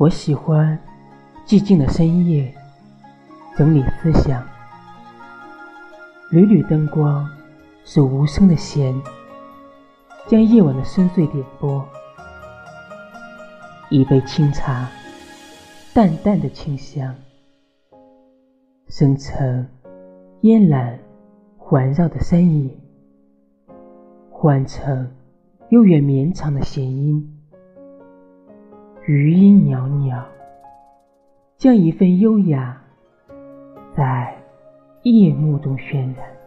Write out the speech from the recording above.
我喜欢寂静的深夜，整理思想。缕缕灯光是无声的弦，将夜晚的深邃点拨。一杯清茶，淡淡的清香，生成烟岚环绕的山野，换成悠远绵长的弦音。余音袅袅，将一份优雅在夜幕中渲染。